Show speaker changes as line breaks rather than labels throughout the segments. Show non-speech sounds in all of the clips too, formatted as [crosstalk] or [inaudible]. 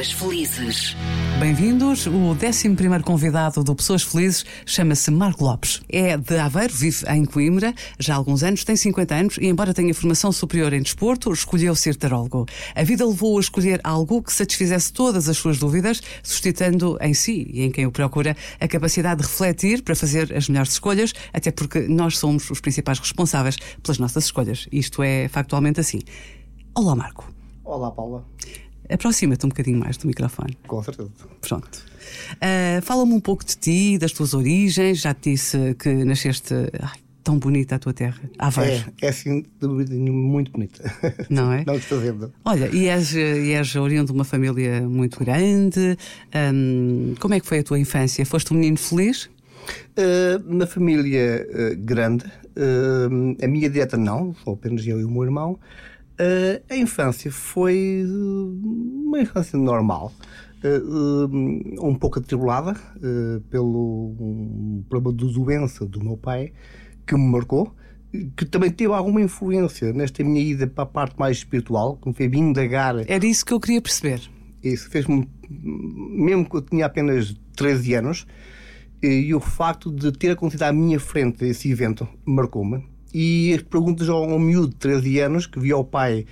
Pessoas Felizes.
Bem-vindos. O 11 convidado do Pessoas Felizes chama-se Marco Lopes. É de Aveiro, vive em Coimbra já há alguns anos, tem 50 anos e, embora tenha formação superior em desporto, escolheu ser tarólogo. A vida levou-o a escolher algo que satisfizesse todas as suas dúvidas, suscitando em si e em quem o procura a capacidade de refletir para fazer as melhores escolhas, até porque nós somos os principais responsáveis pelas nossas escolhas. Isto é factualmente assim. Olá, Marco.
Olá, Paula.
Aproxima-te um bocadinho mais do microfone.
Com certeza.
Pronto. Uh, Fala-me um pouco de ti, das tuas origens. Já te disse que nasceste. Ai, tão bonita a tua terra. Aveiro.
É, é assim, muito bonita.
Não é? [laughs]
Não te fazendo.
Olha, e és, e és oriundo de uma família muito grande. Como é que foi a tua infância? Foste um menino feliz?
Uh, na família uh, grande, uh, a minha dieta não, sou apenas eu e o meu irmão. Uh, a infância foi uma infância normal, uh, um pouco atribulada uh, pelo um problema de doença do meu pai, que me marcou, que também teve alguma influência nesta minha ida para a parte mais espiritual, que me fez indagar.
Era isso que eu queria perceber.
Isso fez-me, mesmo que eu tinha apenas 13 anos, e o facto de ter acontecido à minha frente esse evento marcou-me e as perguntas ao, um miúdo de 13 anos que via o pai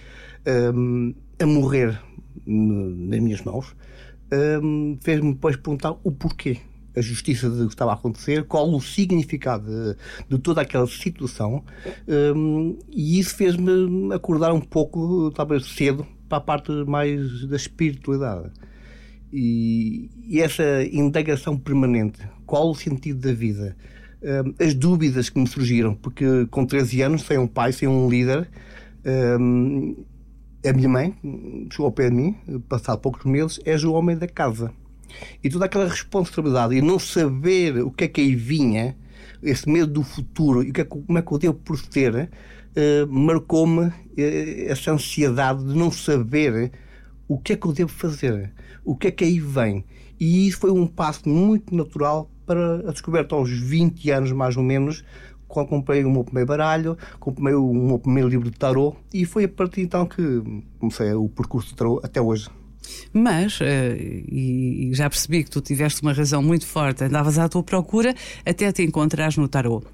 um, a morrer nas minhas mãos um, fez-me depois perguntar o porquê a justiça do que estava a acontecer, qual o significado de, de toda aquela situação, um, e isso fez-me acordar um pouco, talvez cedo, para a parte mais da espiritualidade. E, e essa indagação permanente, qual o sentido da vida? As dúvidas que me surgiram, porque com 13 anos, sem um pai, sem um líder, a minha mãe chegou ao pé de mim, passado poucos meses, és o homem da casa. E toda aquela responsabilidade e não saber o que é que aí vinha, esse medo do futuro e é, como é que eu devo proceder, uh, marcou-me uh, essa ansiedade de não saber o que é que eu devo fazer, o que é que aí vem. E isso foi um passo muito natural para a descoberta aos 20 anos, mais ou menos, quando comprei o meu primeiro baralho, comprei o meu primeiro livro de tarot e foi a partir então que comecei o percurso de tarot até hoje.
Mas, uh, e já percebi que tu tiveste uma razão muito forte, andavas à tua procura até te encontrares no tarot.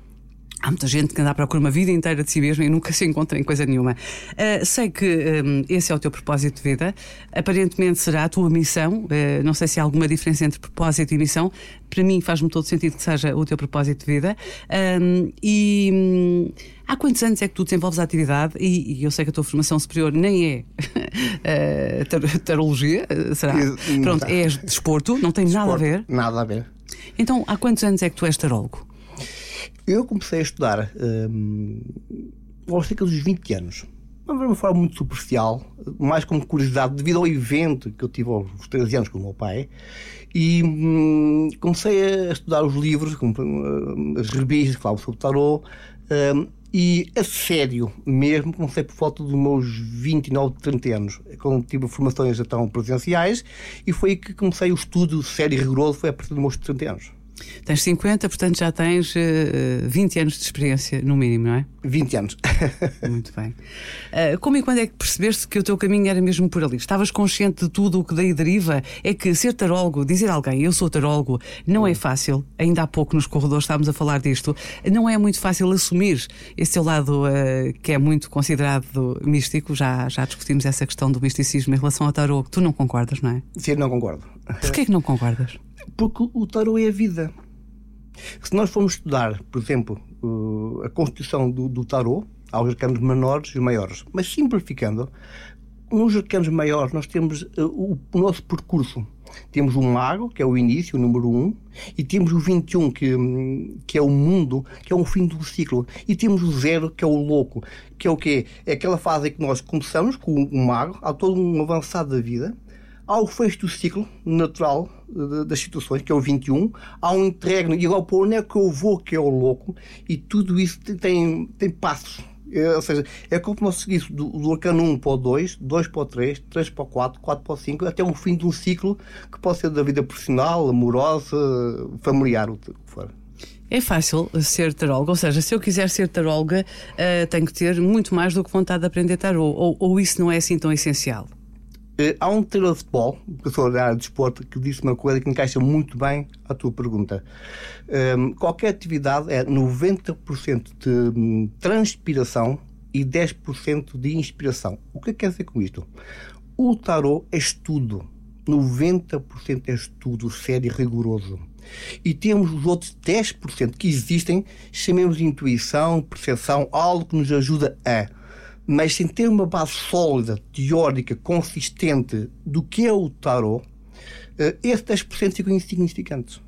Há muita gente que anda à procura uma vida inteira de si mesma e nunca [laughs] se encontra em coisa nenhuma. Uh, sei que um, esse é o teu propósito de vida. Aparentemente será a tua missão. Uh, não sei se há alguma diferença entre propósito e missão. Para mim faz-me todo sentido que seja o teu propósito de vida. Um, e um, há quantos anos é que tu desenvolves a atividade? E, e eu sei que a tua formação superior nem é uh, [laughs] tar tarologia, será? Pronto, é desporto, não tem nada a ver.
Nada a ver.
Então, há quantos anos é que tu és tarólogo?
Eu comecei a estudar hum, aos cerca dos 20 anos. De uma forma muito superficial, mais como curiosidade, devido ao evento que eu tive aos 13 anos com o meu pai. E hum, comecei a estudar os livros, hum, as revistas que falavam sobre tarot. Hum, e a sério mesmo, comecei por volta dos meus 29, 30 anos, quando tive formações então presenciais, e foi aí que comecei o estudo sério e rigoroso, foi a partir dos meus 30 anos.
Tens 50, portanto já tens uh, eh, 20 anos de experiência, no mínimo, não é?
20 anos. [laughs]
Muito bem. Uh, como e quando é que percebeste que o teu caminho era mesmo por ali? Estavas consciente de tudo o que daí deriva? É que ser tarólogo, dizer a alguém eu sou tarólogo, não é fácil. Ainda há pouco nos corredores estávamos a falar disto. Não é muito fácil assumir esse teu lado uh, que é muito considerado místico. Já, já discutimos essa questão do misticismo em relação ao tarô. Tu não concordas, não é?
Sim, não concordo.
Porquê que não concordas?
Porque o tarot é a vida. Se nós formos estudar, por exemplo, a constituição do, do tarot, há os arcanos menores e maiores. Mas simplificando, nos arcanos maiores nós temos uh, o, o, nosso percurso. Temos o mago, que é o início, o número 1, um, e temos o 21, que, que é o mundo, que é o fim do ciclo. E temos o zero, que é o louco, que é o quê? É aquela fase em que nós começamos com o mago, há todo um avançado da vida, há o fecho do ciclo natural das situações, que é o 21, há um interregno, e agora para onde é que eu vou, que é o louco, e tudo isso tem, tem passos. É, ou seja, é como nós seguimos do, do arcano 1 para o 2, 2 para o 3, 3 para o 4, 4 para o 5, até o fim de um ciclo que pode ser da vida profissional, amorosa, familiar, o que for.
É fácil ser taróloga, ou seja, se eu quiser ser taróloga, uh, tenho que ter muito mais do que vontade de aprender tarô, ou, ou isso não é assim tão essencial?
Uh, há um treinador de futebol, professor da área de desporto, que disse uma coisa que encaixa muito bem à tua pergunta. Um, qualquer atividade é 90% de hum, transpiração e 10% de inspiração. O que é quer dizer com isto? O tarot é estudo. 90% é estudo sério e rigoroso. E temos os outros 10% que existem, chamemos de intuição, percepção, algo que nos ajuda a mas sem ter uma base sólida, teórica, consistente do que é o tarot, uh, esse 10% ficam insignificantes.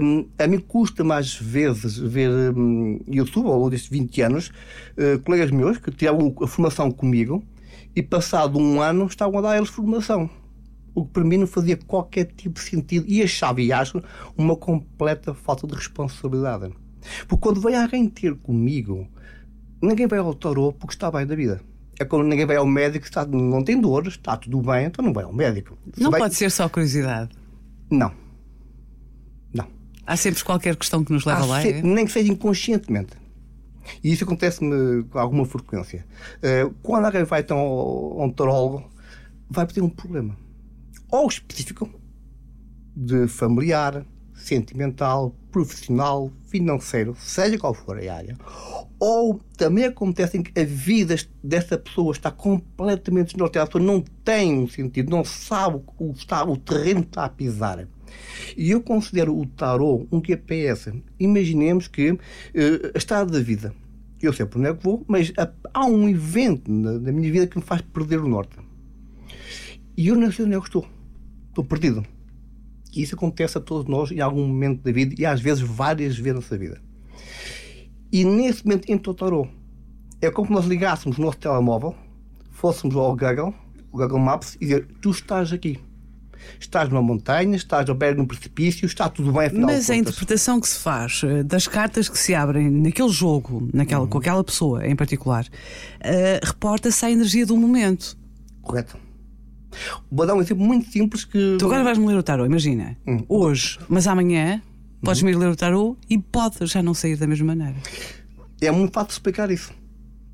Um, a mim custa mais vezes ver um, YouTube ao longo destes 20 anos uh, colegas meus que tiveram a formação comigo e passado um ano estavam a dar eles formação o que para mim não fazia qualquer tipo de sentido e achava e acho uma completa falta de responsabilidade porque quando vem alguém ter comigo Ninguém vai ao tarô porque está bem da vida. É como ninguém vai ao médico, está, não tem dores, está tudo bem, então não vai ao médico.
não vai... pode ser só curiosidade.
Não. Não.
Há sempre qualquer questão que nos leva Há lá.
é? Nem que seja inconscientemente. E isso acontece-me com alguma frequência. Uh, quando alguém vai então, ao, um tarólogo, vai ter um problema. Ou específico, de familiar, sentimental, profissional, financeiro, seja qual for a área, ou também acontece que a vida dessa pessoa está completamente desnorteada, não tem um sentido, não sabe o, está, o terreno que está a pisar. E eu considero o tarot um GPS. Imaginemos que uh, a da vida. Eu sei por onde é que vou, mas há um evento na, na minha vida que me faz perder o norte. E eu não sei onde é que estou. Estou perdido. E isso acontece a todos nós em algum momento da vida e às vezes várias vezes nessa vida. E nesse momento entra o tarot. É como se nós ligássemos o nosso telemóvel, fôssemos ao Google, o Google Maps, e dizer: Tu estás aqui. Estás numa montanha, estás ao beira de um precipício, está tudo bem. Afinal
Mas a interpretação que se faz eh, das cartas que se abrem naquele jogo, naquela, uhum. com aquela pessoa em particular, uh, reporta-se à energia do momento.
Correto. Vou dar um exemplo muito simples que.
Tu agora vais-me ler o tarot, imagina. Hum. Hoje, mas amanhã podes-me ir ler o tarot e pode já não sair da mesma maneira.
É muito fácil explicar isso.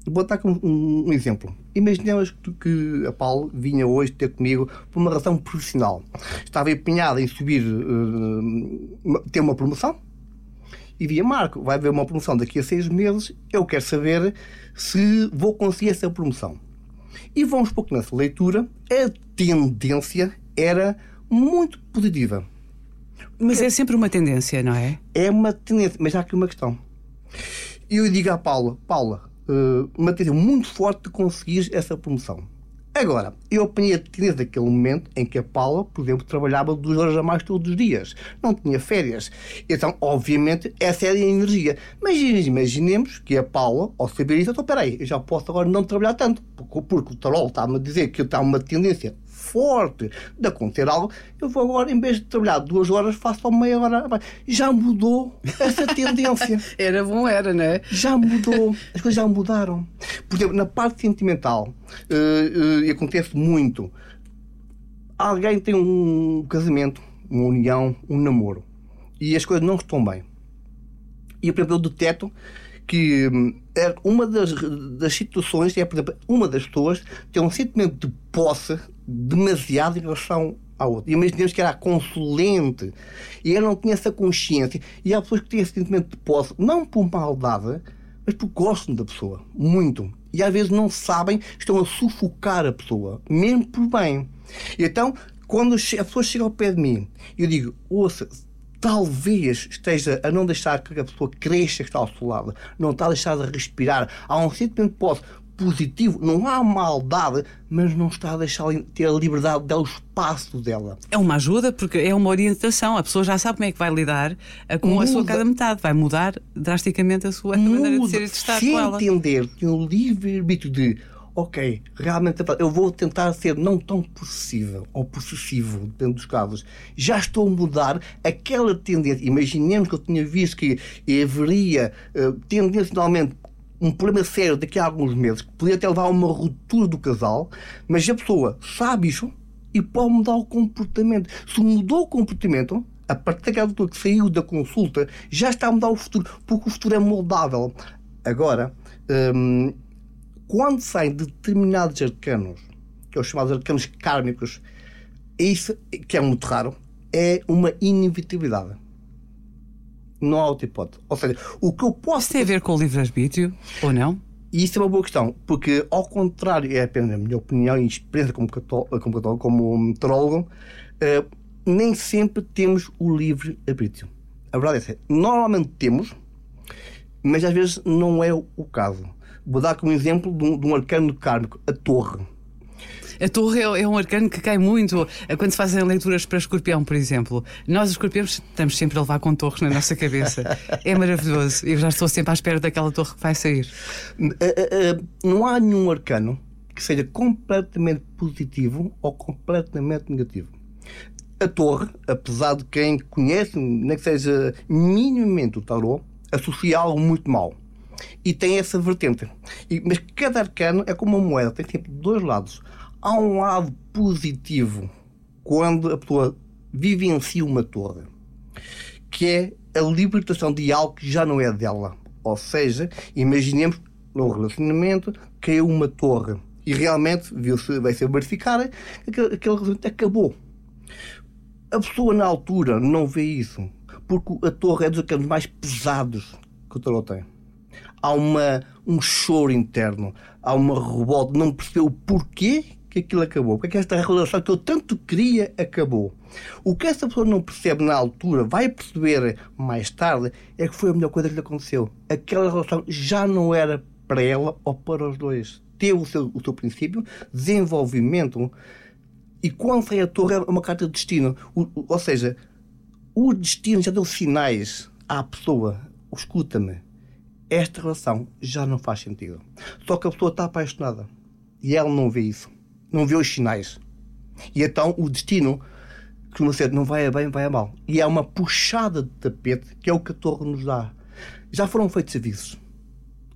Vou dar um, um, um exemplo. Imaginemos que a Paulo vinha hoje ter comigo por uma razão profissional. Estava empenhada em subir, uh, ter uma promoção, e via Marco, vai haver uma promoção daqui a seis meses, eu quero saber se vou conseguir essa promoção. E vamos pouco nessa leitura, a tendência era muito positiva.
Mas é sempre uma tendência, não é?
É uma tendência, mas há aqui uma questão. Eu digo à Paula, Paula, uh, uma tendência muito forte de conseguir essa promoção. Agora, eu apanhei a tendência daquele momento em que a Paula, por exemplo, trabalhava duas horas a mais todos os dias. Não tinha férias. Então, obviamente, essa era a energia. Mas imaginemos que a Paula, ao saber isso, então, peraí, eu já posso agora não trabalhar tanto. Porque, porque o Tarol está-me a dizer que eu tenho uma tendência forte de acontecer algo, eu vou agora, em vez de trabalhar duas horas, faço só meia hora. Já mudou essa [laughs] tendência.
era bom, era, não é?
Já mudou. As coisas já mudaram. Por exemplo, na parte sentimental, uh, uh, acontece muito. Alguém tem um casamento, uma união, um namoro, e as coisas não estão bem. E, por exemplo, eu deteto que é uma das, das situações é, por exemplo, uma das pessoas tem um sentimento de posse demasiado em relação à outra. Imaginemos que era consulente e ela não tinha essa consciência. E há pessoas que têm esse sentimento de posse, não por maldade, mas porque gostam da pessoa. Muito. E às vezes não sabem, estão a sufocar a pessoa, mesmo por bem. E então, quando a pessoa chega ao pé de mim, eu digo: ouça, talvez esteja a não deixar que a pessoa cresça que está ao seu lado, não está a deixar de respirar. Há um sentimento de posse positivo, não há maldade, mas não está a deixar ter a liberdade dela, o espaço dela.
É uma ajuda, porque é uma orientação. A pessoa já sabe como é que vai lidar com Muda. a sua cada metade. Vai mudar drasticamente a sua Muda. maneira de ser e de estar
Se
com ela.
entender que o livre-arbítrio de ok, realmente eu vou tentar ser não tão possessivo ou possessivo, depende dos casos. Já estou a mudar aquela tendência. Imaginemos que eu tinha visto que haveria uh, tendencialmente um problema sério daqui a alguns meses, que podia até levar a uma ruptura do casal, mas a pessoa sabe isso e pode mudar o comportamento. Se mudou o comportamento, a partir daquela pessoa que saiu da consulta, já está a mudar o futuro, porque o futuro é moldável. Agora, hum, quando saem determinados arcanos que é os chamados arcanos kármicos, isso, que é muito raro, é uma inevitabilidade. Não há outra hipótese. Ou seja, o que eu posso.
Isso tem a ver com o livre-arbítrio ou não?
E isso é uma boa questão, porque, ao contrário, é apenas a minha opinião e experiência como, como, como tarólogo, uh, nem sempre temos o livre-arbítrio. A verdade é essa. Normalmente temos, mas às vezes não é o caso. Vou dar como exemplo de um, de um arcano kármico, a torre.
A torre é, é, um arcano que cai muito quando se fazem leituras para escorpião, por exemplo. Nós, escorpiões, estamos sempre a levar com torres na nossa cabeça. é maravilhoso. Eu já estou sempre à espera daquela torre que vai sair.
Eh, eh, não há nenhum arcano que seja completamente positivo ou completamente negativo. A torre, apesar de quem conhece, nem que seja minimamente o tarot, associa algo muito mau. E tem essa vertente. E, mas cada arcano é como uma moeda, tem sempre dois lados. Há um lado positivo quando a pessoa vivencia uma torre, que é a libertação de algo que já não é dela. Ou seja, imaginemos no relacionamento caiu uma torre e realmente viu-se, vai ser verificada que aquele relacionamento acabou. A pessoa na altura não vê isso, porque a torre é dos arcanos mais pesados que o tarot tem. Há uma, um choro interno, há uma revolta, não percebeu o porquê que aquilo acabou, porque é esta relação que eu tanto queria acabou. O que essa pessoa não percebe na altura, vai perceber mais tarde, é que foi a melhor coisa que lhe aconteceu. Aquela relação já não era para ela ou para os dois. Teve o seu, o seu princípio, desenvolvimento, e quando sai a torre é uma carta de destino. O, ou seja, o destino já deu sinais à pessoa. Escuta-me, esta relação já não faz sentido. Só que a pessoa está apaixonada e ela não vê isso. Não vê os sinais. E então o destino, que você não vai a bem, vai a mal. E é uma puxada de tapete que é o que a torre nos dá. Já foram feitos serviços.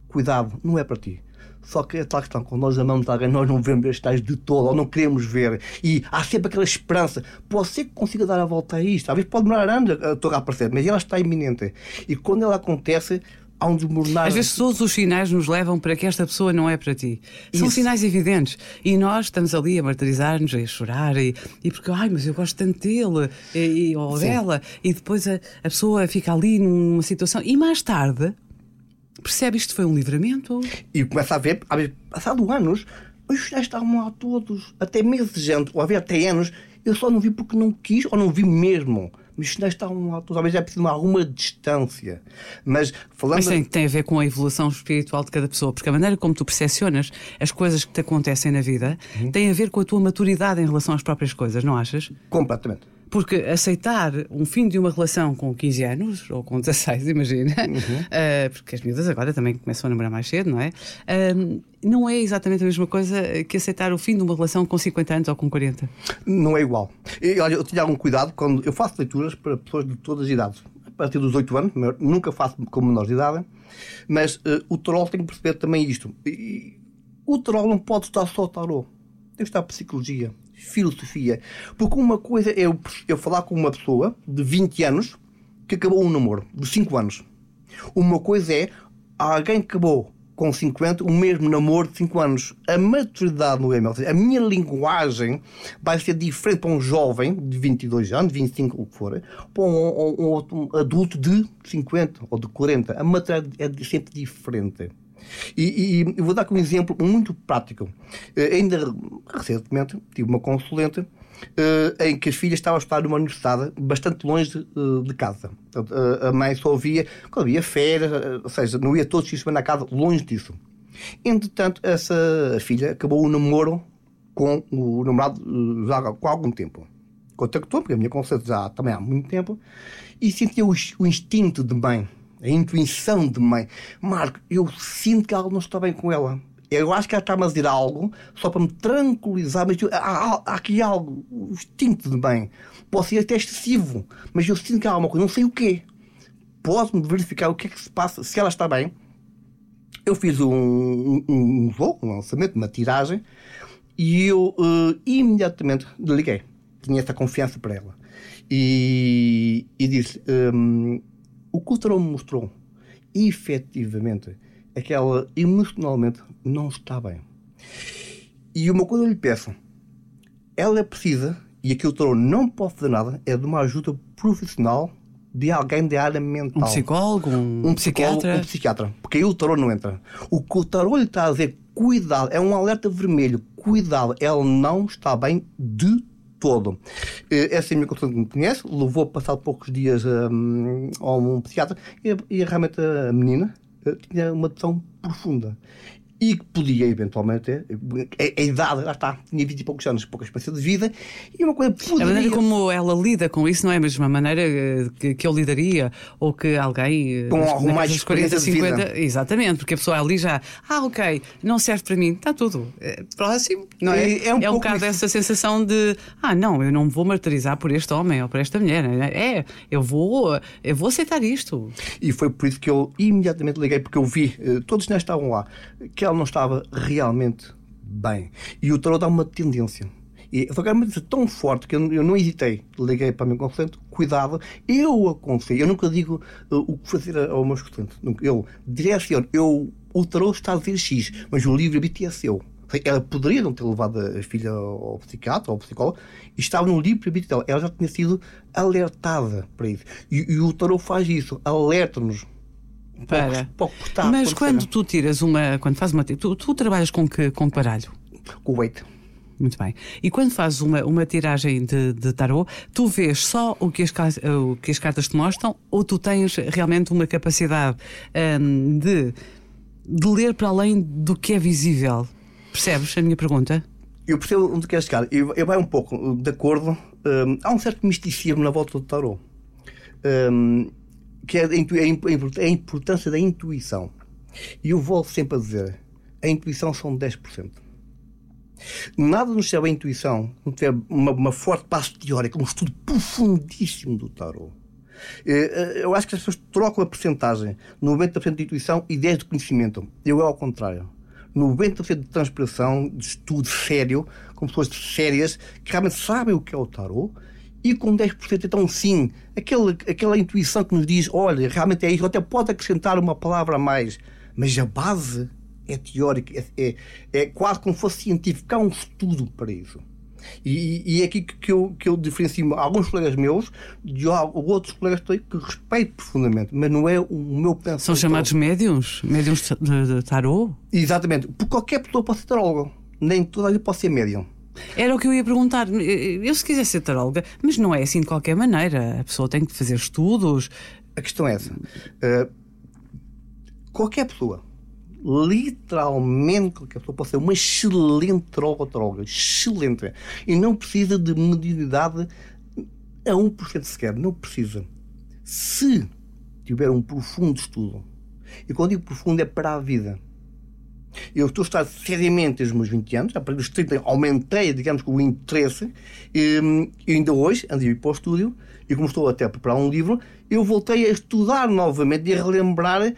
Cuidado, não é para ti. Só que é tal questão, quando nós amamos alguém, nós não vemos estes tais de todo, ou não queremos ver. E há sempre aquela esperança. Pode ser que consiga dar a volta a isto. Vezes pode demorar anos a torre a aparecer, mas ela está iminente. E quando ela acontece, há um desmoronar.
Às vezes todos os sinais nos levam para que esta pessoa não é para ti. São Isso. sinais evidentes. E nós estamos ali a martirizar-nos, a chorar, e, e porque, ai, mas eu gosto tanto dele e, e, ou Sim. dela, e depois a, a pessoa fica ali numa situação. E mais tarde percebe isto foi um livramento.
E começa a ver, a ver passado anos, os sinais estavam lá todos, até meses antes, ou havia até anos, eu só não vi porque não quis ou não vi mesmo os sinais estavam. Talvez é preciso alguma distância. Mas falando.
Mas tem, tem a ver com a evolução espiritual de cada pessoa, porque a maneira como tu percepcionas as coisas que te acontecem na vida uhum. tem a ver com a tua maturidade em relação às próprias coisas, não achas?
Completamente.
Porque aceitar um fim de uma relação com 15 anos, ou com 16, imagina, uhum. uh, [laughs] porque as miúdas agora também começam a namorar mais cedo, não é? Uh, não é exatamente a mesma coisa que aceitar o fim de uma relação com 50 anos ou com 40.
Não é igual. E, olha, eu tenho algum cuidado quando eu faço leituras para pessoas de todas as idades. A partir dos 8 anos, nunca faço com menores de idade, mas uh, o troll tem que perceber também isto. E, o troll não pode estar só tarô. Tem que estar psicologia, filosofia. Porque uma coisa é eu, eu falar com uma pessoa de 20 anos que acabou um namoro de 5 anos. Uma coisa é alguém que acabou com 50 o mesmo namoro de 5 anos. A maturidade no ou seja, a minha linguagem vai ser diferente para um jovem de 22 anos, 25, o que for, para um, um, um adulto de 50 ou de 40. A maturidade é sempre diferente. E, e vou dar um exemplo muito prático. Uh, ainda recentemente tive uma consulente uh, em que as filhas estavam a estudar numa universidade bastante longe de, de casa. a mãe só via quando havia férias, ou seja, não ia todos os dias na casa, longe disso. Entretanto, essa filha acabou o namoro com o namorado já com algum tempo. Contactou, porque a minha consulta já também há muito tempo, e sentia o instinto de mãe a intuição de mãe. Marco, eu sinto que algo não está bem com ela. Eu acho que ela está a dizer algo só para me tranquilizar, mas eu, há, há, aqui algo, o instinto de bem. Pode ser até excessivo, mas eu sinto que há alguma coisa, não sei o quê. Posso-me verificar o que é que se passa, se ela está bem. Eu fiz um, um, um um lançamento, uma tiragem, e eu uh, imediatamente liguei. Tinha essa confiança para ela. E, e disse: um, o que o me mostrou, efetivamente, é que ela emocionalmente não está bem. E uma coisa eu lhe peço, ela precisa, e aqui o tarô não pode fazer nada, é de uma ajuda profissional de alguém da área mental.
Um psicólogo, um,
um
psiquiatra.
Um psiquiatra. Porque aí o tarô não entra. O que o tarô lhe está a dizer, cuidado, é um alerta vermelho, cuidado, ela não está bem de todo. Eh, essa é minha consulta me conhece, levou a passar poucos dias um, a um psiquiatra e, e realmente a menina eh, tinha uma depressão profunda e que podia eventualmente, a, a, idade, lá está, tinha 20 e poucos anos, pouca experiência de vida, e uma coisa poderia...
A maneira como ela lida com isso não é a mesma maneira eh, que, que eu lidaria, ou que alguém...
Eh, com algo mais 40, 50... Vida.
Exatamente, porque a pessoa ali já, ah, ok, não serve para mim, está tudo. É, próximo, não é? É, é um, é um bocado essa sensação de, ah, não, eu não me vou martirizar por este homem ou por esta mulher. É, eu vou, eu vou aceitar isto.
E foi por isso que eu imediatamente liguei, porque eu vi, eh, todos nós estavam lá, que ela não estava realmente bem. E o tarot dá uma tendência. E foi uma tendência tão forte que eu, eu não hesitei. Liguei para o meu consulente, cuidado, eu aconselho. Eu nunca digo uh, o que fazer ao meu consulente. Eu direciono. Eu, o tarot está a dizer X, mas o livre-arbítrio é seu. Ela poderia não ter levado a filha ao psiquiatra ou ao psicólogo e estava no livre-arbítrio dela. Ela já tinha sido alertada para isso. E, e o tarot faz isso, alerta-nos
para. Mas quando tu tiras uma. Quando fazes uma. Tu, tu trabalhas com que, com que baralho?
Com o weight.
Muito bem. E quando fazes uma, uma tiragem de, de tarot, tu vês só o que, as, o que as cartas te mostram ou tu tens realmente uma capacidade hum, de, de ler para além do que é visível? Percebes a minha pergunta?
Eu percebo onde queres chegar. Eu, eu vai um pouco de acordo. Hum, há um certo misticismo na volta do tarot. Hum, que é a importância da intuição. E eu volto sempre a dizer: a intuição são 10%. Nada nos serve a intuição não tiver uma, uma forte base teórica, um estudo profundíssimo do tarot. Eh, eh, eu acho que as pessoas trocam a porcentagem 90% de intuição e 10% de conhecimento. Eu é ao contrário. 90% de transpiração, de estudo sério, com pessoas sérias que realmente sabem o que é o tarot e com 10% então sim, aquela, aquela intuição que nos diz, olha, realmente é isso, até pode acrescentar uma palavra a mais, mas a base é teórica, é, é, é quase como fosse científico, há um estudo para isso. E, e, é aqui que eu, que eu diferencio alguns colegas meus de outros colegas que respeito profundamente, mas não é o meu pensamento.
São chamados médiums? Médiums de, de tarô?
Exatamente, porque qualquer pessoa pode ser tarólogo, nem toda a gente pode ser médium.
Era o que eu ia perguntar. Eu, se quiser ser taróloga, mas não é assim de qualquer maneira. A pessoa tem que fazer estudos.
A questão é essa. Uh, qualquer pessoa, literalmente qualquer pessoa, pode ser uma excelente taróloga. Excelente. E não precisa de mediunidade a 1% sequer. Não precisa. Se tiver um profundo estudo, e quando digo profundo é para a vida eu estou a estar seriamente os meus 20 anos, a partir dos 30 aumentei, digamos, o interesse, e, e ainda hoje, antes de ir para o estúdio, e como estou até a preparar um livro, eu voltei a estudar novamente e a relembrar,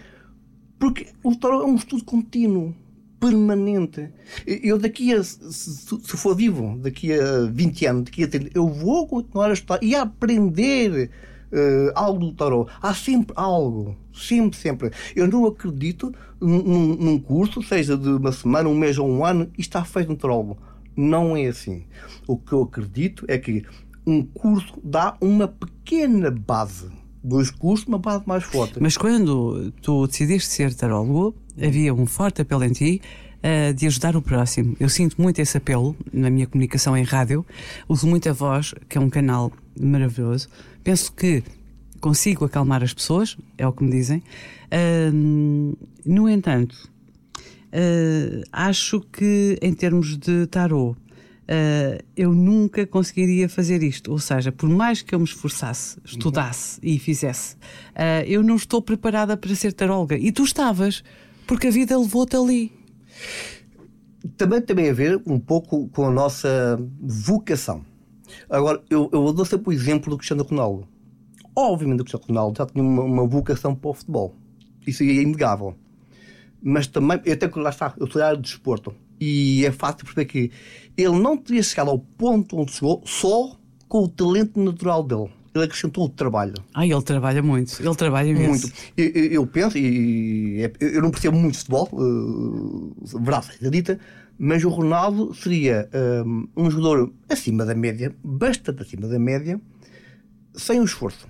porque o tarot é um estudo contínuo, permanente. Eu daqui a, se, for vivo, daqui a 20 anos, daqui a 30, eu vou continuar a estudar e a aprender uh, algo do tarot. Há sempre algo. Sempre, sempre. Eu não acredito num, num, curso, seja de uma semana, um mês ou um ano, e está feito um tarólogo. Não é assim. O que eu acredito é que um curso dá uma pequena base. Dois cursos, uma base mais forte.
Mas quando tu decidiste ser tarólogo, havia um forte apelo em ti uh, de ajudar o próximo. Eu sinto muito esse apelo na minha comunicação em rádio. Uso muito a voz, que é um canal maravilhoso. Penso que consigo acalmar as pessoas, é o que me dizem. Uh, no entanto, uh, acho que em termos de tarot, Uh, eu nunca conseguiria fazer isto. Ou seja, por mais que eu me esforçasse, estudasse e fizesse, uh, eu não estou preparada para ser taróloga. E tu estavas, porque a vida levou-te ali.
Também tem a ver um pouco com a nossa vocação. Agora, eu, eu dou sempre o exemplo do Cristiano Ronaldo. Obviamente, o Cristiano Ronaldo já tinha uma, uma vocação para o futebol. Isso é inegável. Mas também, eu tenho que lá está, eu sou área de desporto. E é fácil perceber que ele não teria chegado ao ponto onde chegou só com o talento natural dele. Ele acrescentou o trabalho.
Ah, ele trabalha muito, ele trabalha imenso.
Muito. Eu, eu, penso, e é, eu não percebo muito de futebol, uh, verdade seja dita, mas o Ronaldo seria um, um jogador acima da média, bastante acima da média, sem o esforço.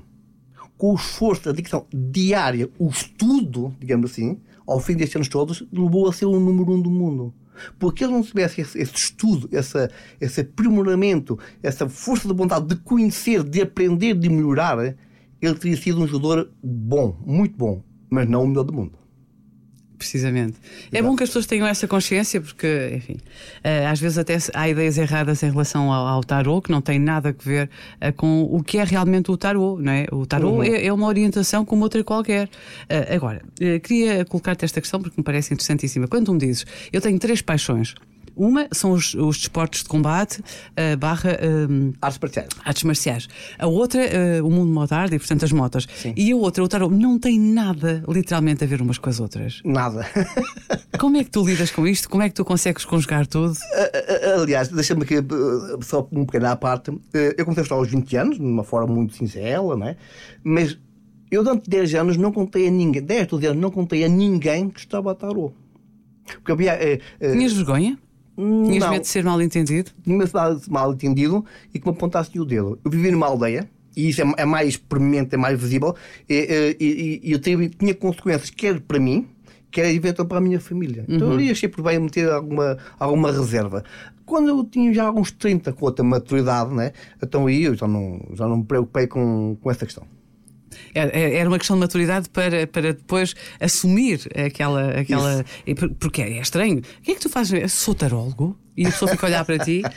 Com o esforço, a dedicação diária, o estudo, digamos assim, ao fim destes anos todos, levou a ser o número um do mundo. Porque ele não tivesse esse, esse estudo, essa, esse aprimoramento, essa força de vontade de conhecer, de aprender, de melhorar, ele teria sido um jogador bom, muito bom, mas não o melhor do mundo.
Precisamente. É bom que as pessoas tenham essa consciência, porque, enfim, eh, às vezes até há ideias erradas em relação ao, ao tarô, que não tem nada a ver uh, com o que é realmente o tarô, não é? O tarô uhum. é, é, uma orientação como outra qualquer. Uh, agora, queria colocar-te esta questão porque me parece interessantíssima. Quando tu me dizes, eu tenho três paixões, uma são os, os desportos de combate, uh, barra.
Uh, artes marciais.
Artes marciais. A outra, uh, o mundo motardo e, portanto, as motas. Sim. E a outra, o tarot, não tem nada, literalmente, a ver umas com as outras.
Nada. [laughs]
Como é que tu lidas com isto? Como é que tu consegues conjugar tudo?
aliás, deixa-me aqui só um pequeno à parte. eu comecei a estudar aos 20 anos, de uma forma muito sincera, não é? Mas eu, durante 10 anos, não contei a ninguém, 10 anos, não contei a ninguém que estava a tarô.
Porque havia. Tinhas vergonha? Tinhas não. medo de ser mal entendido?
Tinha medo de ser mal entendido e que me apontasse o dedo. Eu vivi numa aldeia, e isso é, é mais premente, é mais visível, e, e, e eu tinha, tinha consequências, quer para mim, quer eventualmente para a minha família. Então uhum. eu achei por bem meter alguma, alguma reserva. Quando eu tinha já alguns 30 com outra maturidade, né, então aí eu já não, já não me preocupei com, com essa questão.
É, é, era uma questão de maturidade para, para depois assumir aquela. aquela porque é estranho. O que é que tu fazes? Sou tarólogo? E a pessoa fica a olhar para ti. [laughs]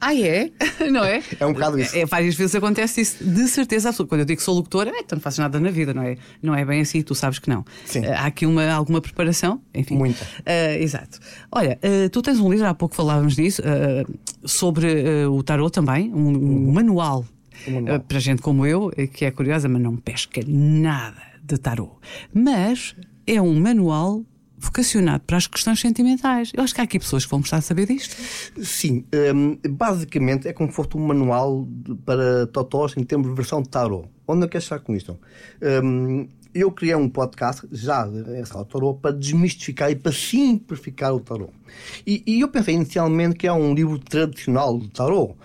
Ah, é? [laughs] Não é?
É um bocado isso.
É, várias vezes acontece isso, de certeza absoluta. Quando eu digo que sou locutora, é, então não faço nada na vida, não é? Não é bem assim, tu sabes que não.
Sim.
Há aqui uma, alguma preparação, enfim.
Muita.
Uh, exato. Olha, uh, tu tens um livro, há pouco falávamos disso, uh, sobre o tarot também, um, um manual eh, para gente como eu, eh, que é curiosa, mas não pesca nada de tarô. Mas é um manual vocacionado para as questões sentimentais. Eu acho que há aqui pessoas que vão gostar de saber disto.
Sim, um, basicamente é como se fosse um manual para totós em termos de versão de tarô. Onde eu quero chegar com isto? Um, eu criei um podcast já em tarô para desmistificar e para simplificar o tarô. E, e eu pensei inicialmente que é um livro tradicional do tarô.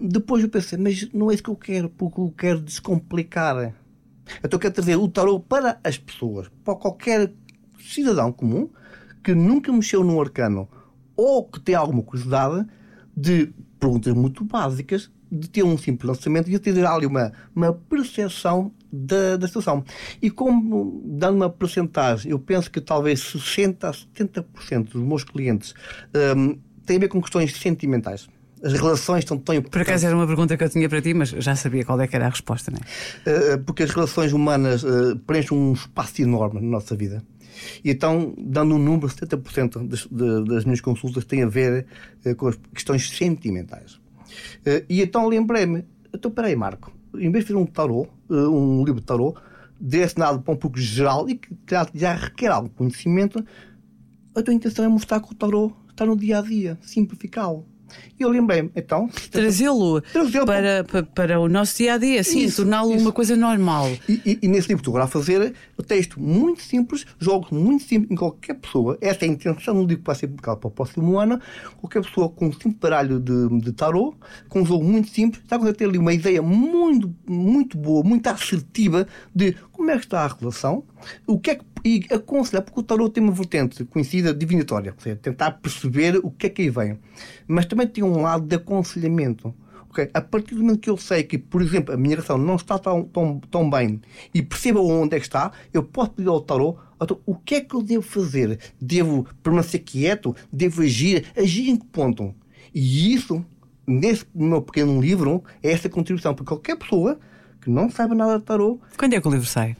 Depois eu pensei, mas não é isso que eu quero, porque eu quero descomplicar. Então eu quero trazer o tarot para as pessoas, para qualquer cidadão comum que nunca mexeu num arcano ou que tem alguma curiosidade de perguntas muito básicas, de ter um simples lançamento e de ter ali uma, uma percepção da, da situação. E como, dando uma percentagem, eu penso que talvez 60% a 70% dos meus clientes um, têm a ver com questões sentimentais as relações estão tão
importantes. Por acaso era uma pergunta que eu tinha para ti, mas já sabia qual é que era a resposta, não
é? Uh, porque as relações humanas uh, preenchem um espaço enorme na nossa vida. E então, dando um número, 70% das, das minhas consultas têm a ver uh, com as questões sentimentais. e então lembrei-me, então peraí, Marco, em vez de fazer um tarô, um livro de tarô, direcionado para um público geral e que já requer algum conhecimento, a tua intenção é mostrar que o tarô está no dia a dia, simplificá-lo. E eu lembrei-me, então.
Trazê-lo para, para, para, o nosso dia a dia, sim, torná-lo uma coisa normal.
E, e, e nesse livro estou a fazer o texto muito simples, jogos muito simples em qualquer pessoa. Essa é a intenção do livro que vai ser publicado para o próximo ano. Qualquer pessoa com um simples baralho de, de tarô, com um jogo muito simples, está a ter ali uma ideia muito, muito boa, muito assertiva de como é que está a relação, o que é que e aconselhar, porque o tarot tem uma vertente conhecida divinatória, ou seja, tentar perceber o que é que aí vem. Mas também tem um lado de aconselhamento. Okay? A partir do momento que eu sei que, por exemplo, a minha relação não está tão, tão, tão bem e perceba onde é que está, eu posso pedir ao tarot então, o que é que eu devo fazer? Devo permanecer quieto? Devo agir? Agir em que ponto? E isso, nesse meu pequeno livro, é essa contribuição para qualquer pessoa que não saiba nada de tarot.
Quando é que o livro sai?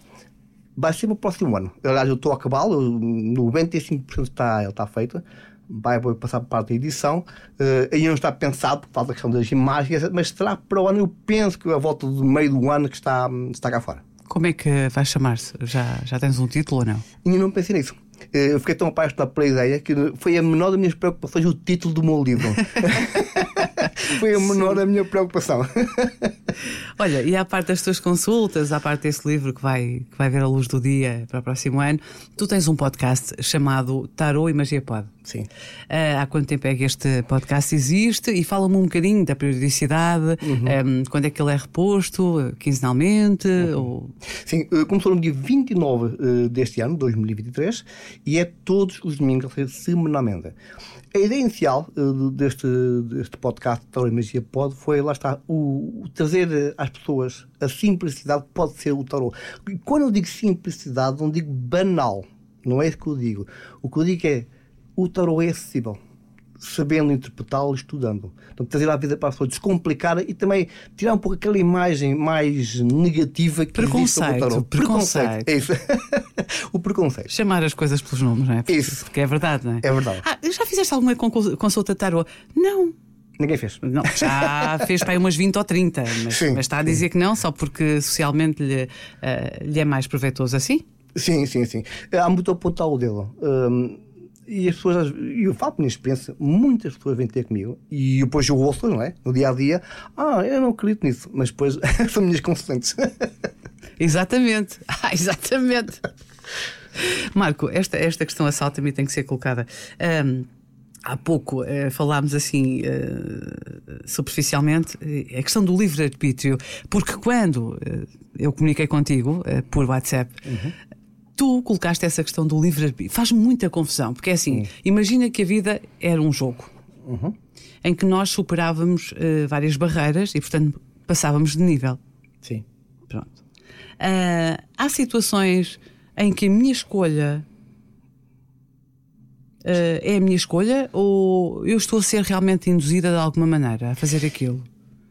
Vai ser para o próximo ano. Aliás, eu estou a acabá-lo, 95% está, ele está feito. Vai passar para parte da edição. Uh, ainda não está pensado, por causa da questão das imagens, mas será para o ano. Eu penso que a volta do meio do ano que está, está cá fora.
Como é que vai chamar-se? Já, já tens um título ou não?
Ainda não pensei nisso. Eh, eu fiquei tão apaixonado pela ideia que foi a menor das minhas preocupações o título do meu livro. [laughs] foi a menor Sim. da minha preocupação. [laughs]
Olha, e à parte das tuas consultas, à parte desse livro que vai, que vai ver a luz do dia para o próximo ano, tu tens um podcast chamado Tarot e Magia Pod.
Sim.
Uh, há quanto tempo é que este podcast existe? E fala-me um bocadinho da periodicidade, uhum. um, quando é que ele é reposto, quinzenalmente? Uhum. Ou...
Sim, começou no dia 29 deste ano, 2023, e é todos os domingos, semanalmente. A ideia inicial uh, deste, deste podcast Tarot Magia Pode foi, lá está, o, o, trazer às pessoas a simplicidade que pode ser o tarot. E quando eu digo simplicidade, não digo banal. Não é isso que eu digo. O que eu digo é o tarot é acessível sabendo interpretá-lo, estudando. Então, trazer a vida para a pessoa, descomplicar e também tirar um pouco aquela imagem mais negativa que
preconceito, existe sobre o Preconceito.
É isso. [laughs] o preconceito.
Chamar as coisas pelos nomes, não é? Porque,
isso.
Porque é verdade, não é?
É verdade.
Ah, já fizeste alguma consulta tarot? Não.
Ninguém fez.
Não, já [laughs] fez para aí umas 20 ou 30, mas, sim, mas está a dizer sim. que não, só porque socialmente lhe, uh, lhe é mais proveitoso assim?
Sim, sim, sim. Há muito a apontar o dedo. Um, e as pessoas, e eu falo por minha experiência, muitas pessoas vêm ter comigo e depois eu ouço, não é? No dia a dia, ah, eu não acredito nisso, mas depois [laughs] são minhas consulentes. [laughs]
Exatamente, [laughs] ah, exatamente. Marco, esta, esta questão assalta-me tem que ser colocada. Um, Há pouco uh, falámos assim uh, superficialmente uh, a questão do livre-arbítrio, porque quando eu comuniquei contigo por WhatsApp, uhum tu colocaste essa questão do livre-arbítrio. Faz muita confusão, porque é assim: imagina que a vida era um jogo uhum. em que nós superávamos uh, várias barreiras e, portanto, passávamos de nível.
Sim.
Pronto. Uh, há situações em que a minha escolha uh, é a minha escolha ou eu estou a ser realmente induzida de alguma maneira a fazer aquilo?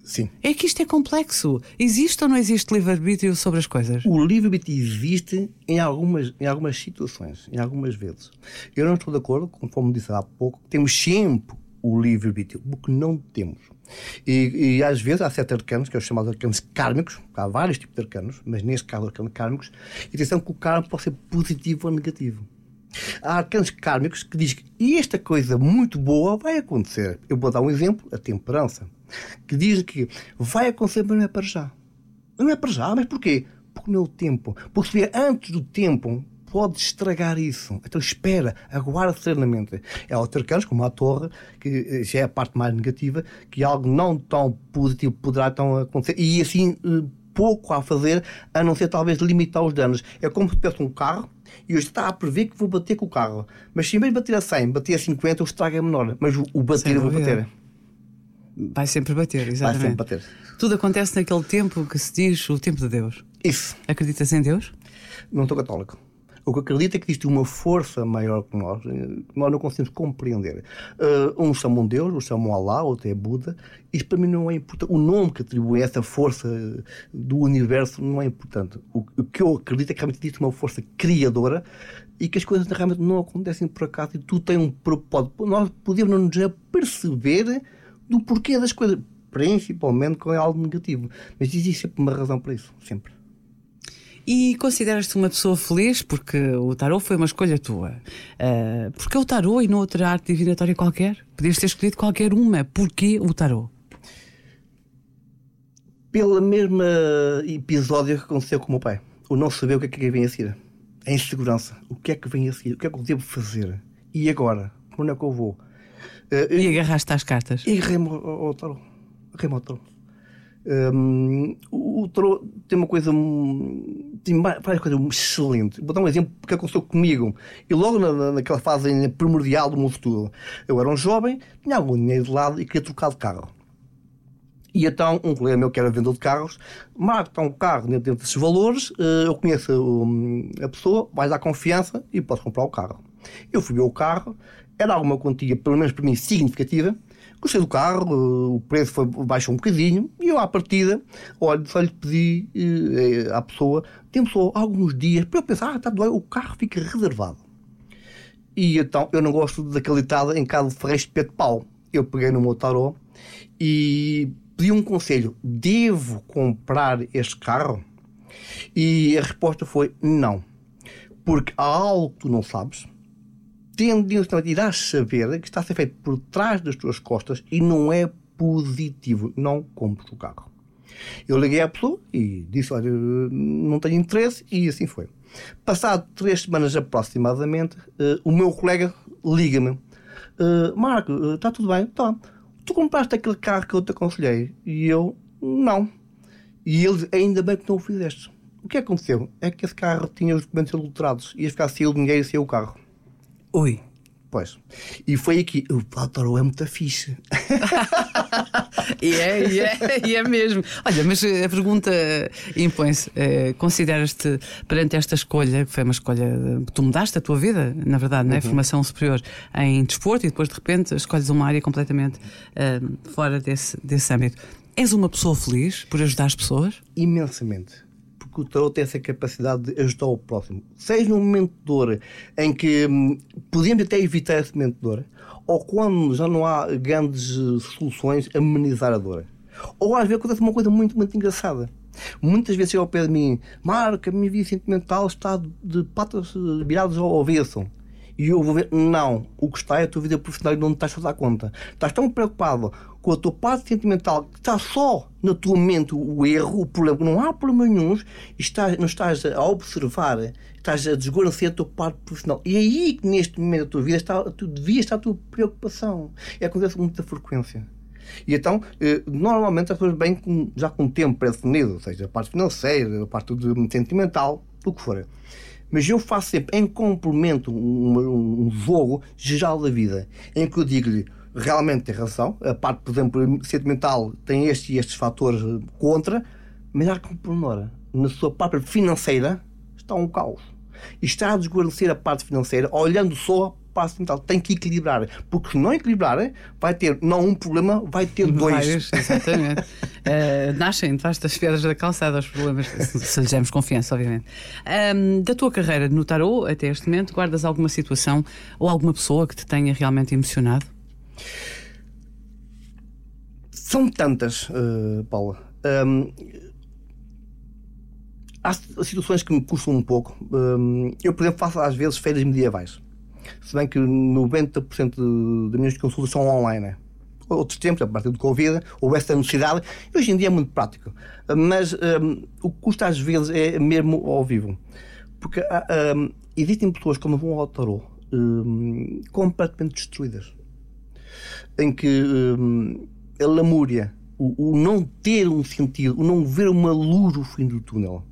Sim.
É que isto é complexo. Existe ou não existe livre-arbítrio sobre as coisas?
O livre-arbítrio existe em algumas, em algumas situações, em algumas vezes. Eu não estou de acordo, conforme disse há pouco, temos sempre o livre-arbítrio, o que não temos. E, e, às vezes há certos arcanos, que é os chamados arcanos kármicos, há vários tipos de arcanos, mas neste caso, arcanos kármicos, e atenção que o karma pode ser positivo ou negativo. Há arcanos kármicos que dizem que esta coisa muito boa vai acontecer. Eu vou dar um exemplo: a temperança que diz que vai acontecer, mas não é para já. Não é para já, mas porquê? Porque não é o tempo. Porque se vier antes do tempo, pode estragar isso. Então espera, aguarda serenamente. É outro caso, como a torre, que eh, já é a parte mais negativa, que algo não tão positivo poderá então acontecer. E assim, eh, pouco a fazer, a não ser talvez limitar os danos. É como se tivesse um carro e eu está a prever que vou bater com o carro. Mas se em vez de bater a 100, bater a 50, o estrago é menor. Mas o bater eu vou bater.
Vai sempre bater, exatamente.
Vai sempre bater.
Tudo acontece naquele tempo que se diz o tempo de Deus.
Isso.
Acreditas em Deus?
Não estou católico. O que acredito é que existe uma força maior que nós, que nós não conseguimos compreender. Uh, uns chamam Deus, outros chamam Allah, outros é Buda. Isso para mim não é importante. O nome que atribui a essa força do universo não é importante. O, o que eu acredito é que realmente existe uma força criadora e que as coisas realmente não acontecem por acaso e tu tens um propósito. Nós podemos não nos perceber do porquê das coisas, principalmente quando é algo negativo. Mas existe sempre uma razão para isso, sempre.
E consideras-te uma pessoa feliz porque o tarot foi uma escolha tua? Uh, porque o tarot e não outra arte divinatória qualquer? Podias ter escolhido qualquer uma. Porquê o tarot?
Pela mesma episódio que aconteceu com o meu pai. O não saber o que é que vem a seguir. A insegurança. O que é que vem a seguir? O que é que eu devo fazer? E agora? Onde é que eu vou?
Uh, e agarraste às cartas?
E agarrei-me ao tarot. Um, o tarot tem uma coisa, tem várias coisas excelentes. Vou dar um exemplo que aconteceu comigo. E logo na, naquela fase primordial do meu futuro, eu era um jovem, tinha algum dinheiro de lado e queria trocar de carro. E então, um colega meu que era vendedor de carros, marca um carro dentro desses valores, eh, eu conheço a pessoa, vais dar confiança e podes comprar o carro. Eu fui ver o carro, era alguma quantia, pelo menos para mim, significativa. Gostei do carro, o preço foi, baixou um bocadinho e eu, à partida, olha, só lhe pedi eh, à pessoa, temos só alguns dias para eu pensar, ah, está doido, o carro fica reservado. E então eu não gosto daquele ditado em caso de ferreiro de pé de pau. Eu peguei no meu tarô e pedi um conselho: devo comprar este carro? E a resposta foi não, porque há algo que tu não sabes tendencialmente irás saber que está a ser feito por trás das tuas costas e não é positivo. Não compres o carro. Eu liguei à pessoa e disse: Olha, não tenho interesse, e assim foi. Passado três semanas aproximadamente, uh, o meu colega liga-me: uh, Marco, está uh, tudo bem? Tá. Tu compraste aquele carro que eu te aconselhei? E eu: Não. E ele: Ainda bem que não o fizeste. O que aconteceu? É que esse carro tinha os documentos adulterados, ia ficar sem o dinheiro e sem o carro.
Ui.
Pois. E foi aqui. O Platoro é muito fixe. [laughs]
e, é, e, é, e é mesmo. Olha, mas eh, a pergunta impõe-se: eh, consideras-te perante esta escolha, que foi uma escolha. Tu mudaste a tua vida, na verdade, uhum. né? formação superior em desporto e depois de repente escolhes uma área completamente fora desse, desse âmbito. És uma pessoa feliz por ajudar as pessoas?
Imensamente porque o tarot tem essa capacidade de ajudar o próximo. Seja num momento de dor em que hum, podíamos até evitar esse momento de dor, ou quando já não há grandes eh, soluções, amenizar a dor. Ou às vezes acontece uma coisa muito, muito engraçada. Muitas vezes chega ao pé de mim, Marco, a minha vida sentimental está de patas eh, viradas ao avesso. E eu vou ver, não, o que está é a tua vida profissional e não estás a dar conta. Estás tão preocupado com a tua parte sentimental que está só na tua mente o erro, o problema, não há problema nenhum, estás, não estás a observar, estás a desguarnecer a tua parte profissional. E é aí que neste momento da tua vida está, tu devias estar a tua preocupação. E acontece com muita frequência. E então, eh, normalmente as pessoas vêm com, já com tempo pré-definido, seja a parte financeira, a parte sentimental, o que for. Mas eu faço sempre em complemento um, um jogo geral da vida, em que eu digo-lhe realmente tem razão, a parte, por exemplo, sentimental tem estes e estes fatores contra, mas há que na sua parte financeira está um caos. E está a desguarnecer a parte financeira, olhando só passo mental. Tem que equilibrar. Porque se não equilibrar, vai ter não um problema, vai ter dois. Vários, [laughs]
exatamente. uh, [laughs] nascem debaixo das pedras da calçada os problemas, se lhes demos confiança, obviamente. Um, da tua carreira no tarot até este momento, guardas alguma situação ou alguma pessoa que te tenha realmente emocionado?
São tantas, uh, Paula. Um, há situações que me custam um pouco. Um, eu, por exemplo, faço às vezes feiras medievais se bem que 90% das minhas consultas são online. Né? Outros tempos, a partir do Covid, houve essa necessidade, hoje em dia é muito prático. Mas um, o que custa às vezes é mesmo ao vivo. Porque um, existem pessoas quando vão ao tarot um, completamente destruídas. Em que hum, a lamúria, o, o, não ter um sentido, o não ver uma luz no fim do túnel.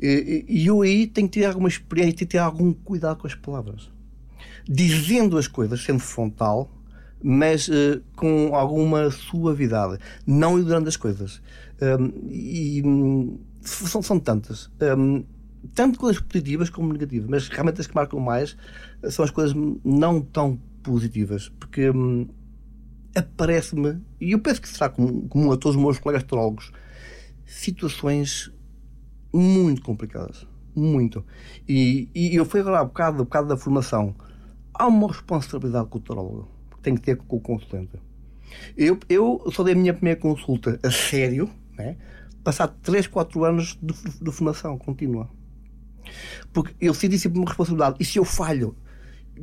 E eu aí tenho que ter alguma experiência, tenho que ter algum cuidado com as palavras dizendo as coisas, sendo frontal, mas uh, com alguma suavidade, não ignorando as coisas. Um, e um, são, são tantas. Um, tanto coisas positivas como negativas, mas realmente as que marcam mais são as coisas não tão positivas, porque hum, aparece-me, e eu penso que será comum, comum a todos os meus colegas astrólogos, situações muito complicadas. Muito. E, e eu fui agora há bocado, há bocado da formação há uma responsabilidade com o que tem que ter com o consulente. Eu, eu só dei a minha primeira consulta a sério, né? passado 3, 4 anos de, de formação contínua. Porque eu senti sempre uma responsabilidade. E se eu falho?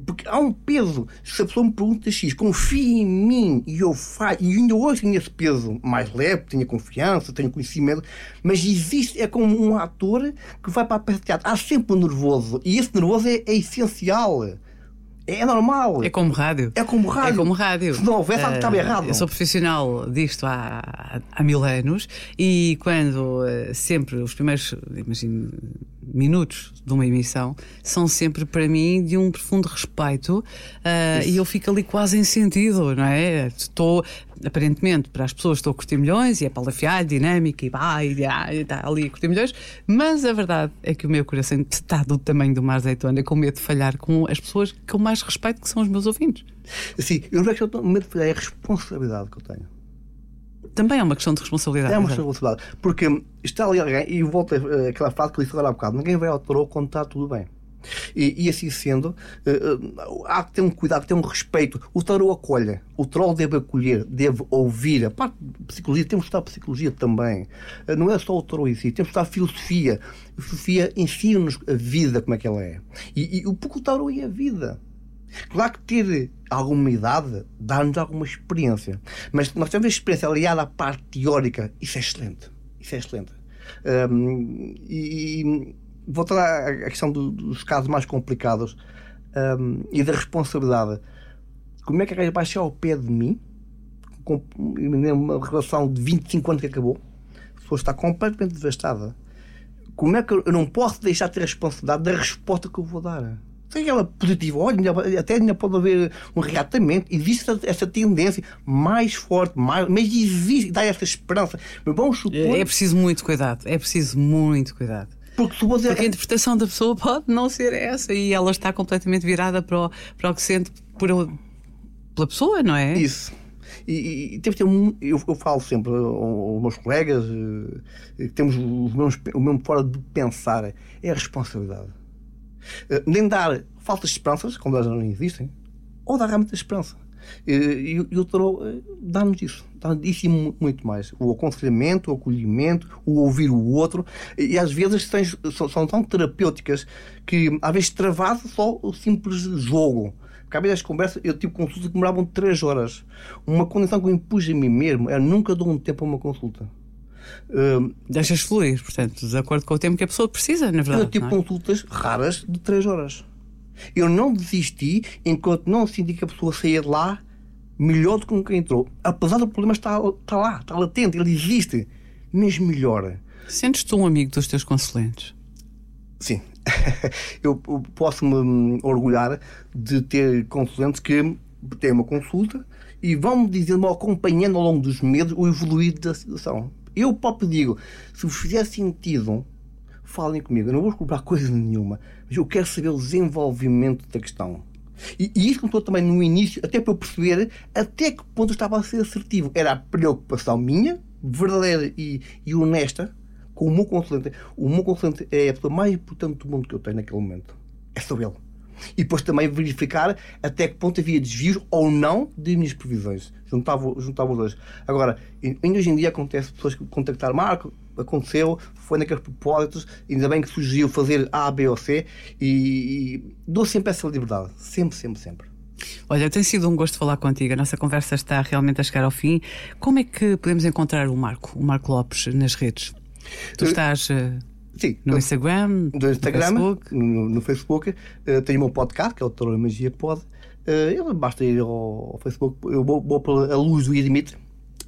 Porque há um peso. Se a pessoa me pergunta X, confia em mim e eu falho, e ainda hoje tenho esse peso mais leve, tenho confiança, tenho conhecimento, mas existe, é como um ator que vai para a peça de teatro. Há sempre um nervoso. E esse nervoso é, é essencial. É normal.
É como rádio.
É como rádio.
É como rádio.
Se não houvesse, uh, estava errado.
Eu sou profissional disto há, há mil anos e quando uh, sempre os primeiros, imagino, minutos de uma emissão são sempre para mim de um profundo respeito uh, e eu fico ali quase em sentido, não é? Estou, aparentemente, para as pessoas estou a curtir milhões e é palafiar, dinâmica e vai, e está ali a curtir milhões, mas a verdade é que o meu coração está do tamanho do mar azeitona, com medo de falhar com as pessoas que eu mais respeito, que são os meus ouvintes.
Sim, eu não é que eu tenho medo de falhar, é a responsabilidade que eu tenho.
Também é uma questão de responsabilidade.
É uma de responsabilidade. Porque está ali alguém, e volta àquela frase que eu disse agora há bocado: ninguém vai ao tarô quando está tudo bem. E, e, assim sendo, uh, há que ter um cuidado, ter um respeito. O tarô acolhe, o troll deve acolher, deve ouvir. A parte de psicologia, temos que estudar psicologia também. Uh, não é só o tarô em si, temos que estudar filosofia. A filosofia ensina-nos a vida como é que ela é. E, e o pouco tarô é a vida. Claro que ter alguma idade dá-nos alguma experiência, mas nós temos a experiência aliada à parte teórica, isso é excelente. Isso é excelente. Um, e, voltar à questão do, dos casos mais complicados um, e da responsabilidade. Como é que a gaja vai chegar ao pé de mim, com uma relação de 25 anos que acabou, a pessoa está completamente devastada. Como é que eu não posso deixar de ter a responsabilidade da resposta que eu vou dar? Seja ela positiva, olha, até ainda pode haver um reatamento, existe essa tendência mais forte, mais, mas existe, dá essa esperança. Mas vamos supor...
É preciso muito cuidado, é preciso muito cuidado. Porque, Porque a interpretação da pessoa pode não ser essa e ela está completamente virada para o, para o que sente por, pela pessoa, não é?
Isso. E, e temos ter um, eu, eu, falo sempre aos meus colegas que temos os mesmos, o mesmo fora de pensar é a responsabilidade. Uh, nem dar faltas de esperanças, quando elas não existem, ou dar realmente a esperança. E, e, o tarot uh, dá-nos isso, dá-nos isso e muito mais. O aconselhamento, o acolhimento, o ouvir o outro, e às vezes tens, são, são, tão terapêuticas que às vezes travado só o simples jogo. Porque às vezes as conversas, eu tive consultas que demoravam 3 horas. Uma condição que eu impus a mim mesmo é nunca dou um tempo a uma consulta.
Uh, Deixas fluir, portanto, de acordo com o tempo que a pessoa precisa, na verdade.
Eu tive
é?
consultas raras de 3 horas. Eu não desisti enquanto não senti que a pessoa saía de lá melhor do que nunca entrou. Apesar do problema estar, estar lá, está latente, ele existe, mas melhor.
Sentes-te um amigo dos teus consulentes?
Sim. [laughs] eu posso me orgulhar de ter consulentes que têm uma consulta e vão-me dizendo, acompanhando ao longo dos meses o evoluir da situação. Eu próprio digo, se vos fizer sentido, falem comigo. Eu não vou cobrar coisa nenhuma, mas eu quero saber o desenvolvimento da questão. E, e isso contou também no início, até para eu perceber até que ponto eu estava a ser assertivo. Era a preocupação minha, verdadeira e, e honesta, com o meu consulente. O meu consulente é a pessoa mais importante do mundo que eu tenho naquele momento. É só ele. E depois também verificar até que ponto havia desvios ou não de minhas previsões. Juntava, juntava os dois. Agora, ainda hoje em dia acontece pessoas que contactaram Marco, aconteceu, foi naqueles propósitos, ainda bem que sugeriu fazer A, B ou C e, e dou sempre essa liberdade. Sempre, sempre, sempre.
Olha, tem sido um gosto falar contigo. A nossa conversa está realmente a chegar ao fim. Como é que podemos encontrar o Marco, o Marco Lopes, nas redes? Tu estás. Uh, Sim, no Instagram,
no, Instagram, no Facebook, no, no Facebook uh, tenho o meu podcast, que é o Terror Magia Pod. Uh, basta ir ao, ao Facebook, eu vou, vou pela luz do Idimit,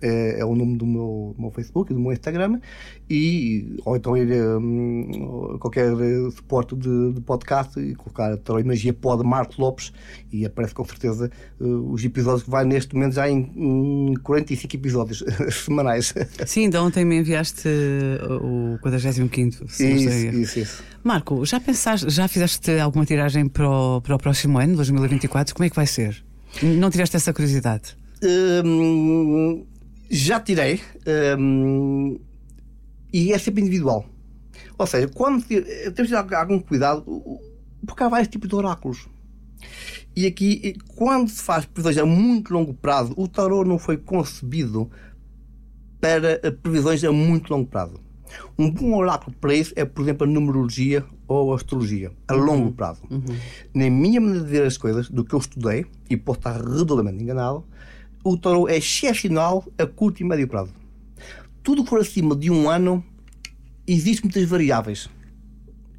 é, é, o nome do meu, meu Facebook, do meu Instagram, e, ou então ir um, a qualquer suporte de, de, podcast e colocar a Tarot Magia Pod Marco Lopes e aparece com certeza uh, os episódios que vai neste momento já em, em 45 episódios [laughs] semanais.
Sim, então ontem me enviaste o 45
isso, isso, isso.
Marco, já pensaste, já fizeste alguma tiragem para o, para o próximo ano, 2024? Como é que vai ser? Não tiveste essa curiosidade?
Hum, já tirei. Um, e é sempre individual. Ou seja, quando temos de ter algum cuidado, porque há vários tipos de oráculos. E aqui, quando se faz previsões a muito longo prazo, o tarot não foi concebido para previsões a muito longo prazo. Um bom oráculo para isso é, por exemplo, a numerologia ou a astrologia, a uhum. longo prazo. Uhum. Na minha maneira de ver as coisas, do que eu estudei, e posso estar redondamente enganado, o tarot é excepcional a curto e médio prazo. Tudo que for acima de um ano, existem muitas variáveis.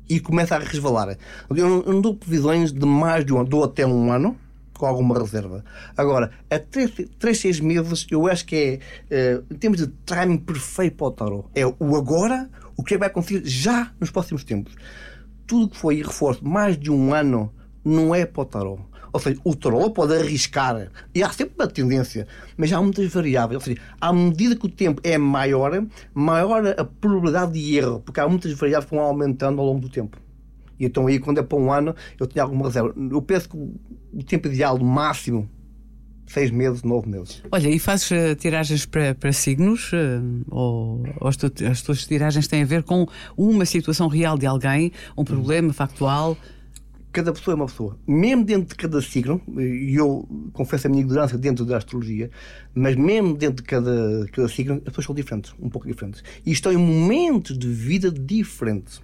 E começa a resvalar. Eu não, dou previsões de mais de um ano, dou até um ano, com alguma reserva. Agora, a 3, 6 meses, eu acho que é, uh, em termos de timing perfeito para o tarot. É o agora, o que é que vai acontecer já nos próximos tempos. Tudo que foi reforço mais de um ano não é para o tarot. Ou seja, o tarot pode arriscar, e há sempre uma tendência, mas há muitas variáveis. Ou seja, à medida que o tempo é maior, maior a probabilidade de erro, porque há muitas variáveis que vão aumentando ao longo do tempo. E então aí, quando é para um ano, eu tenho alguma reserva. Eu penso que o tempo ideal, máximo, seis meses, nove meses.
Olha, e fazes uh, tiragens para, para signos? Uh, ou, ou as, tu, as, tuas tiragens têm a ver com uma situação real de alguém, um problema factual?
Cada pessoa é uma pessoa. Mesmo dentro de cada signo, e eu confesso a minha ignorância dentro da astrologia, mas mesmo dentro de cada, cada signo, as pessoas são diferentes, um pouco diferentes. E estão em momentos de vida diferentes.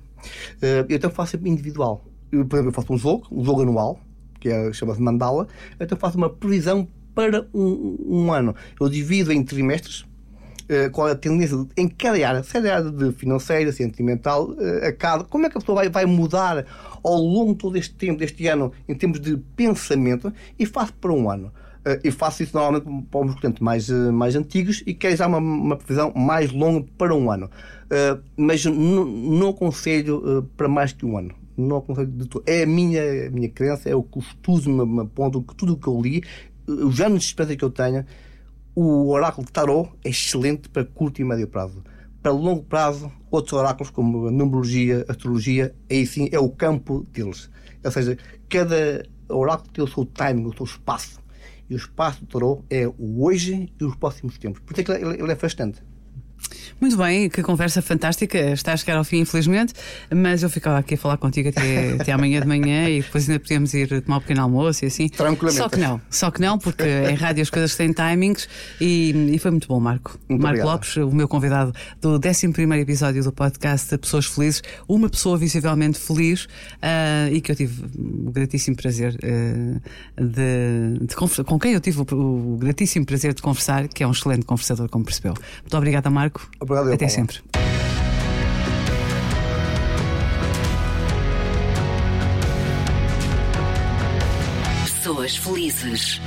Eh, eu então faço sempre individual. Eu, por exemplo, eu faço um jogo, um jogo anual, que é, chama-se mandala, então faço uma previsão para um, um ano. Eu divido em trimestres, Uh, qual é a tendência em cada área, seja área de financeira, sentimental, uh, a cada, como é que a pessoa vai, vai mudar ao longo de todo este tempo, deste ano, em termos de pensamento, e faço para um ano. Uh, e faço isso normalmente para os clientes mais, mais antigos e quero já uma, uma previsão mais longa para um ano. mas não aconselho para mais que um ano não aconselho de todo. É a minha, a minha crença, é o que os estudos me, apontam, tudo o que eu li, os anos de experiência que eu tenho, o oráculo de tarot é excelente para curto e médio prazo. Para longo prazo, outros oráculos como a numerologia, a astrologia, aí sim é o campo deles. Ou seja, cada oráculo tem o seu timing, o seu espaço. E o espaço do tarot é o hoje e os próximos tempos. Por isso é que ele, ele é bastante.
Muito bem, que conversa fantástica. Está a chegar ao fim, infelizmente, mas eu ficava aqui a falar contigo até, [laughs] até amanhã de manhã e depois ainda podíamos ir tomar um pequeno almoço e assim.
Tranquilamente.
Só que não, só que não, porque em rádio as coisas têm timings e, e foi muito bom, Marco.
Muito
Marco
obrigado.
Lopes, o meu convidado do 11 episódio do podcast Pessoas Felizes, uma pessoa visivelmente feliz uh, e que eu tive o gratíssimo prazer uh, de, de conversar, com quem eu tive o, o gratíssimo prazer de conversar, que é um excelente conversador, como percebeu. Muito obrigada, Marco.
Obrigado,
Até
Paula.
sempre.
Pessoas felizes.